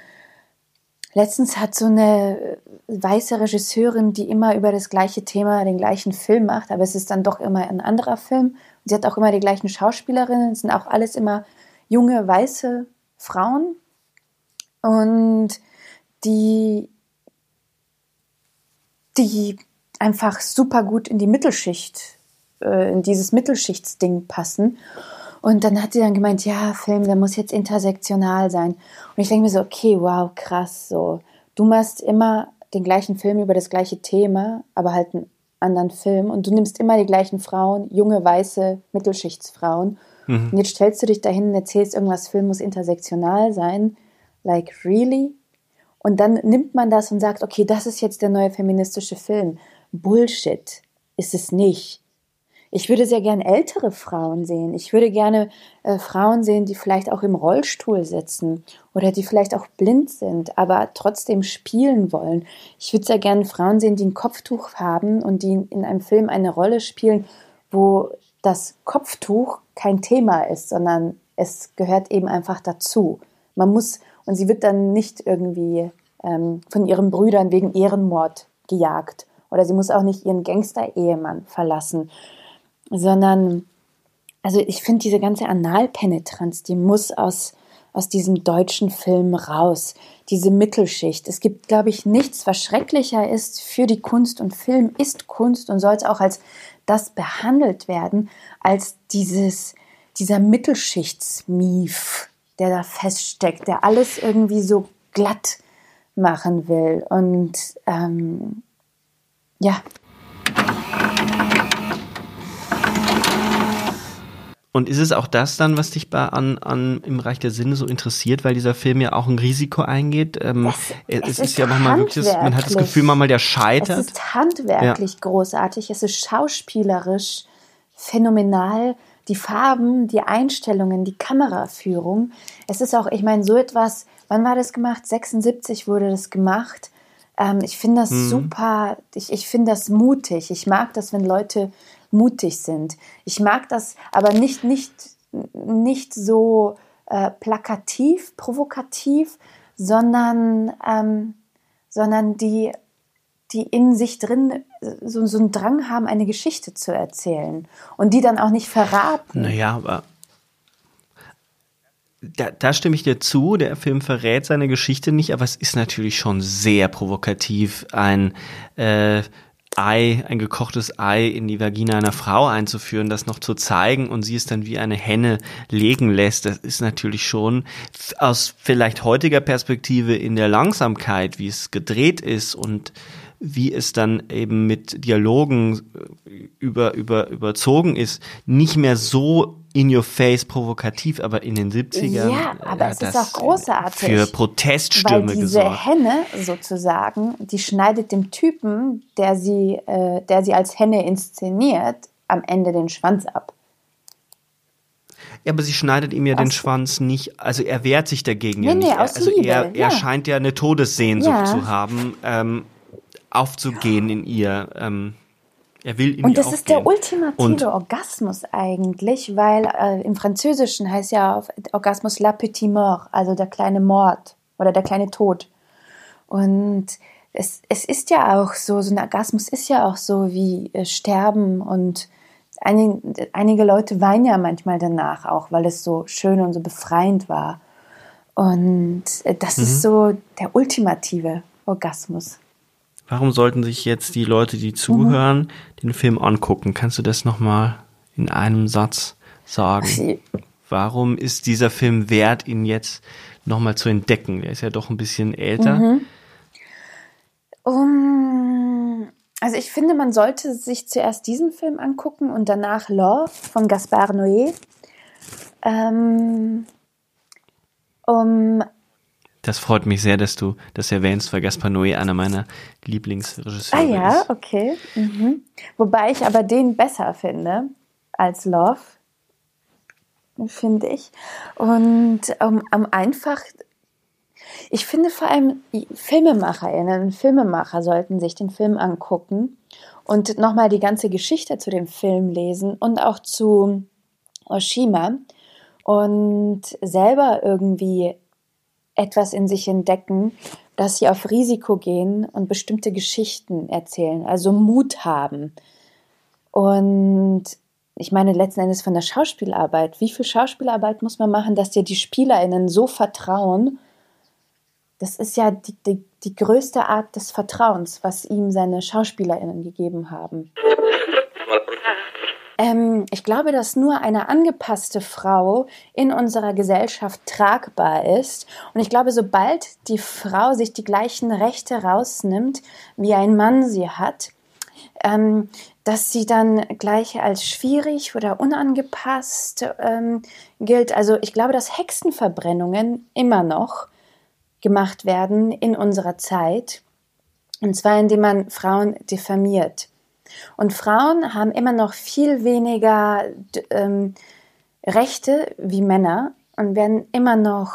Letztens hat so eine weiße Regisseurin, die immer über das gleiche Thema den gleichen Film macht, aber es ist dann doch immer ein anderer Film. Und sie hat auch immer die gleichen Schauspielerinnen. Es sind auch alles immer junge weiße Frauen. Und die, die einfach super gut in die Mittelschicht, äh, in dieses Mittelschichtsding passen. Und dann hat sie dann gemeint, ja, Film, der muss jetzt intersektional sein. Und ich denke mir so, okay, wow, krass, so. Du machst immer den gleichen Film über das gleiche Thema, aber halt einen anderen Film. Und du nimmst immer die gleichen Frauen, junge, weiße Mittelschichtsfrauen. Mhm. Und jetzt stellst du dich dahin und erzählst irgendwas, Film muss intersektional sein. Like, really? Und dann nimmt man das und sagt, okay, das ist jetzt der neue feministische Film. Bullshit ist es nicht. Ich würde sehr gerne ältere Frauen sehen. Ich würde gerne äh, Frauen sehen, die vielleicht auch im Rollstuhl sitzen oder die vielleicht auch blind sind, aber trotzdem spielen wollen. Ich würde sehr gerne Frauen sehen, die ein Kopftuch haben und die in einem Film eine Rolle spielen, wo das Kopftuch kein Thema ist, sondern es gehört eben einfach dazu. Man muss und sie wird dann nicht irgendwie ähm, von ihren Brüdern wegen Ehrenmord gejagt. Oder sie muss auch nicht ihren Gangster-Ehemann verlassen. Sondern, also ich finde diese ganze Analpenetranz, die muss aus, aus diesem deutschen Film raus. Diese Mittelschicht. Es gibt, glaube ich, nichts, was schrecklicher ist für die Kunst. Und Film ist Kunst und soll es auch als das behandelt werden, als dieses, dieser Mittelschichtsmief, der da feststeckt, der alles irgendwie so glatt machen will. Und ähm, ja. Und ist es auch das dann, was dich bei an, an im Reich der Sinne so interessiert, weil dieser Film ja auch ein Risiko eingeht? Ähm, Es- es, es ist, ist ja manchmal wirklich, man hat das. Gefühl, manchmal der Es scheitert. ist handwerklich großartig, es ist schauspielerisch phänomenal. Die Farben, die Einstellungen, die Kameraführung. Es ist auch, ich meine, so etwas, wann war das gemacht? 76 wurde das gemacht. Ähm, ich finde das super, ich, ich finde das mutig. Ich mag das, wenn Leute mutig sind. Ich mag das aber nicht, nicht, nicht so äh, plakativ, provokativ, sondern, ähm, sondern die die in sich drin so, so einen Drang haben, eine Geschichte zu erzählen und die dann auch nicht verraten. Naja, aber da, da stimme ich dir zu, der Film verrät seine Geschichte nicht, aber es ist natürlich schon sehr provokativ, ein äh, Ei, ein gekochtes Ei in die Vagina einer Frau einzuführen, das noch zu zeigen und sie es dann wie eine Henne legen lässt. Das ist natürlich schon aus vielleicht heutiger Perspektive in der Langsamkeit, wie es gedreht ist und wie es dann eben mit Dialogen äh, über, über, überzogen ist, nicht mehr so in your face provokativ, aber in den 70ern. Ja, aber äh, es ist auch großartig, Für Proteststürme Weil diese gesorgt. Henne sozusagen, die schneidet dem Typen, der sie, äh, der sie als Henne inszeniert, am Ende den Schwanz ab. Ja, aber sie schneidet ihm ja den Aus- Schwanz nicht, also er wehrt sich dagegen Nee, ja nicht. nee, Er- aus also Liebe, er, ja. er scheint ja eine Todessehnsucht Ja. zu haben, ähm, aufzugehen in ihr. Ähm, er will in Und das ist der aufgehen. ultimative Und- Orgasmus eigentlich, weil äh, im Französischen heißt ja Orgasmus la petite mort, also der kleine Mord oder der kleine Tod. Und es, es ist ja auch so, so ein Orgasmus ist ja auch so wie äh, Sterben und einige, einige Leute weinen ja manchmal danach auch, weil es so schön und so befreiend war. Und äh, das Mhm. ist so der ultimative Orgasmus. Warum sollten sich jetzt die Leute, die zuhören, den Film angucken? Kannst du das nochmal in einem Satz sagen? Warum ist dieser Film wert, ihn jetzt nochmal zu entdecken? Der ist ja doch ein bisschen älter. Um, also ich finde, man sollte sich zuerst diesen Film angucken und danach Love von Gaspard Noé. Ähm, um, Das freut mich sehr, dass du das erwähnst, weil Gaspar Noé einer meiner Lieblingsregisseure ah ja, ist. okay. Mhm. Wobei ich aber den besser finde als Love, finde ich. Und um, um einfach, ich finde vor allem FilmemacherInnen und Filmemacher sollten sich den Film angucken und nochmal die ganze Geschichte zu dem Film lesen und auch zu Oshima und selber irgendwie etwas in sich entdecken, dass sie auf Risiko gehen und bestimmte Geschichten erzählen, also Mut haben. Und ich meine letzten Endes von der Schauspielarbeit. Wie viel Schauspielarbeit muss man machen, dass dir die SpielerInnen so vertrauen? Das ist ja die, die, die größte Art des Vertrauens, was ihm seine SchauspielerInnen gegeben haben. Ähm, ich glaube, dass nur eine angepasste Frau in unserer Gesellschaft tragbar ist. Und ich glaube, sobald die Frau sich die gleichen Rechte rausnimmt, wie ein Mann sie hat, ähm, dass sie dann gleich als schwierig oder unangepasst ähm, gilt. Also ich glaube, dass Hexenverbrennungen immer noch gemacht werden in unserer Zeit. Und zwar indem man Frauen diffamiert. Und Frauen haben immer noch viel weniger ähm, Rechte wie Männer und werden immer noch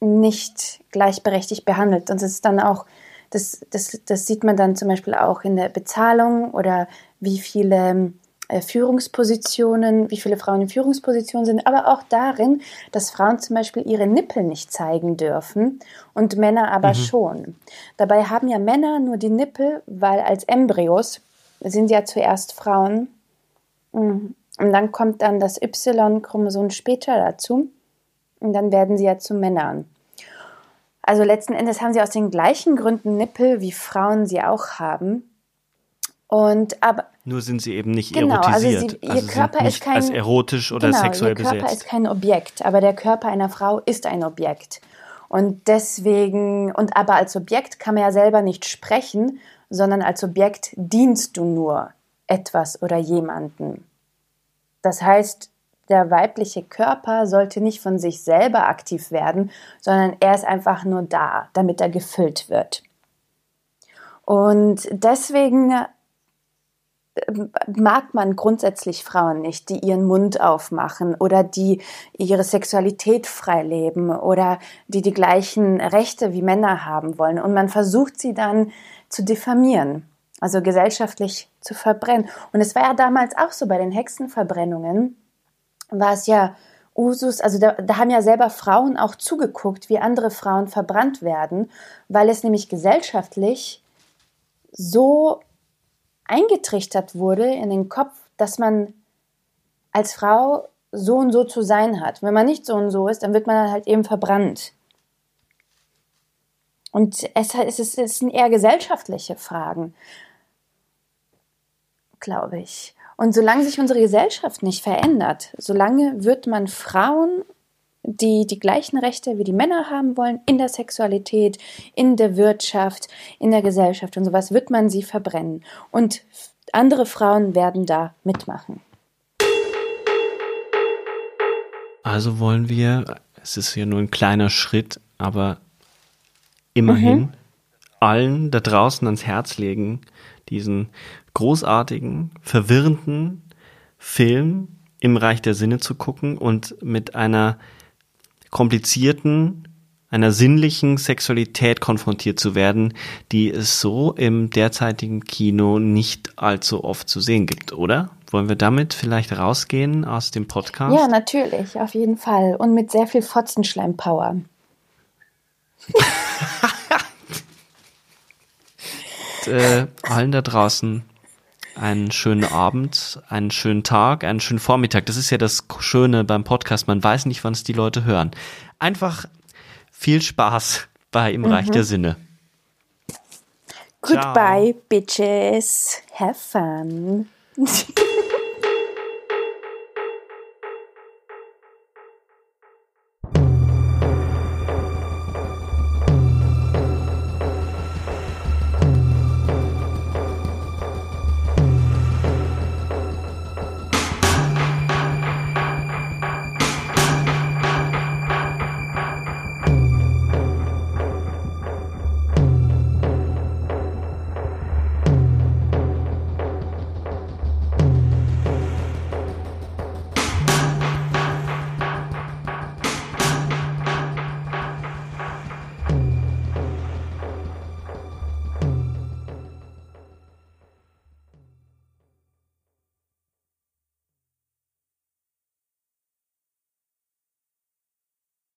nicht gleichberechtigt behandelt. Und das ist dann auch, das, das, das sieht man dann zum Beispiel auch in der Bezahlung oder wie viele äh, Führungspositionen, wie viele Frauen in Führungspositionen sind, aber auch darin, dass Frauen zum Beispiel ihre Nippel nicht zeigen dürfen und Männer aber mhm. schon. Dabei haben ja Männer nur die Nippel, weil als Embryos sind ja zuerst Frauen und dann kommt dann das Y-Chromosom später dazu und dann werden sie ja zu Männern. Also letzten Endes haben sie aus den gleichen Gründen Nippel, wie Frauen sie auch haben. Und aber nur sind sie eben nicht genau, erotisiert. Also, sie, ihr also Körper ist kein als erotisch oder genau, sexuell ihr Körper besetzt. ist kein Objekt, aber der Körper einer Frau ist ein Objekt. Und deswegen und aber als Objekt kann man ja selber nicht sprechen, sondern als Objekt dienst du nur etwas oder jemanden. Das heißt, der weibliche Körper sollte nicht von sich selber aktiv werden, sondern er ist einfach nur da, damit er gefüllt wird. Und deswegen mag man grundsätzlich Frauen nicht, die ihren Mund aufmachen oder die ihre Sexualität frei leben oder die die gleichen Rechte wie Männer haben wollen. Und man versucht sie dann zu diffamieren, also gesellschaftlich zu verbrennen. Und es war ja damals auch so bei den Hexenverbrennungen, war es ja Usus, also da, da haben ja selber Frauen auch zugeguckt, wie andere Frauen verbrannt werden, weil es nämlich gesellschaftlich so eingetrichtert wurde in den Kopf, dass man als Frau so und so zu sein hat. Wenn man nicht so und so ist, dann wird man halt eben verbrannt. Und es, es, es sind eher gesellschaftliche Fragen, glaube ich. Und solange sich unsere Gesellschaft nicht verändert, solange wird man Frauen die die gleichen Rechte wie die Männer haben wollen in der Sexualität, in der Wirtschaft, in der Gesellschaft und sowas, wird man sie verbrennen. Und andere Frauen werden da mitmachen. Also wollen wir, es ist hier nur ein kleiner Schritt, aber immerhin mhm. allen da draußen ans Herz legen, diesen großartigen, verwirrenden Film im Reich der Sinne zu gucken und mit einer komplizierten, einer sinnlichen Sexualität konfrontiert zu werden, die es so im derzeitigen Kino nicht allzu oft zu sehen gibt, oder? Wollen wir damit vielleicht rausgehen aus dem Podcast? Ja, natürlich, auf jeden Fall. Und mit sehr viel Fotzenschleim-Power. Äh, allen da draußen einen schönen Abend, einen schönen Tag, einen schönen Vormittag. Das ist ja das Schöne beim Podcast. Man weiß nicht, wann es die Leute hören. Einfach viel Spaß bei Im mhm. Reich der Sinne. Goodbye, Ciao. bitches. Have fun. (laughs)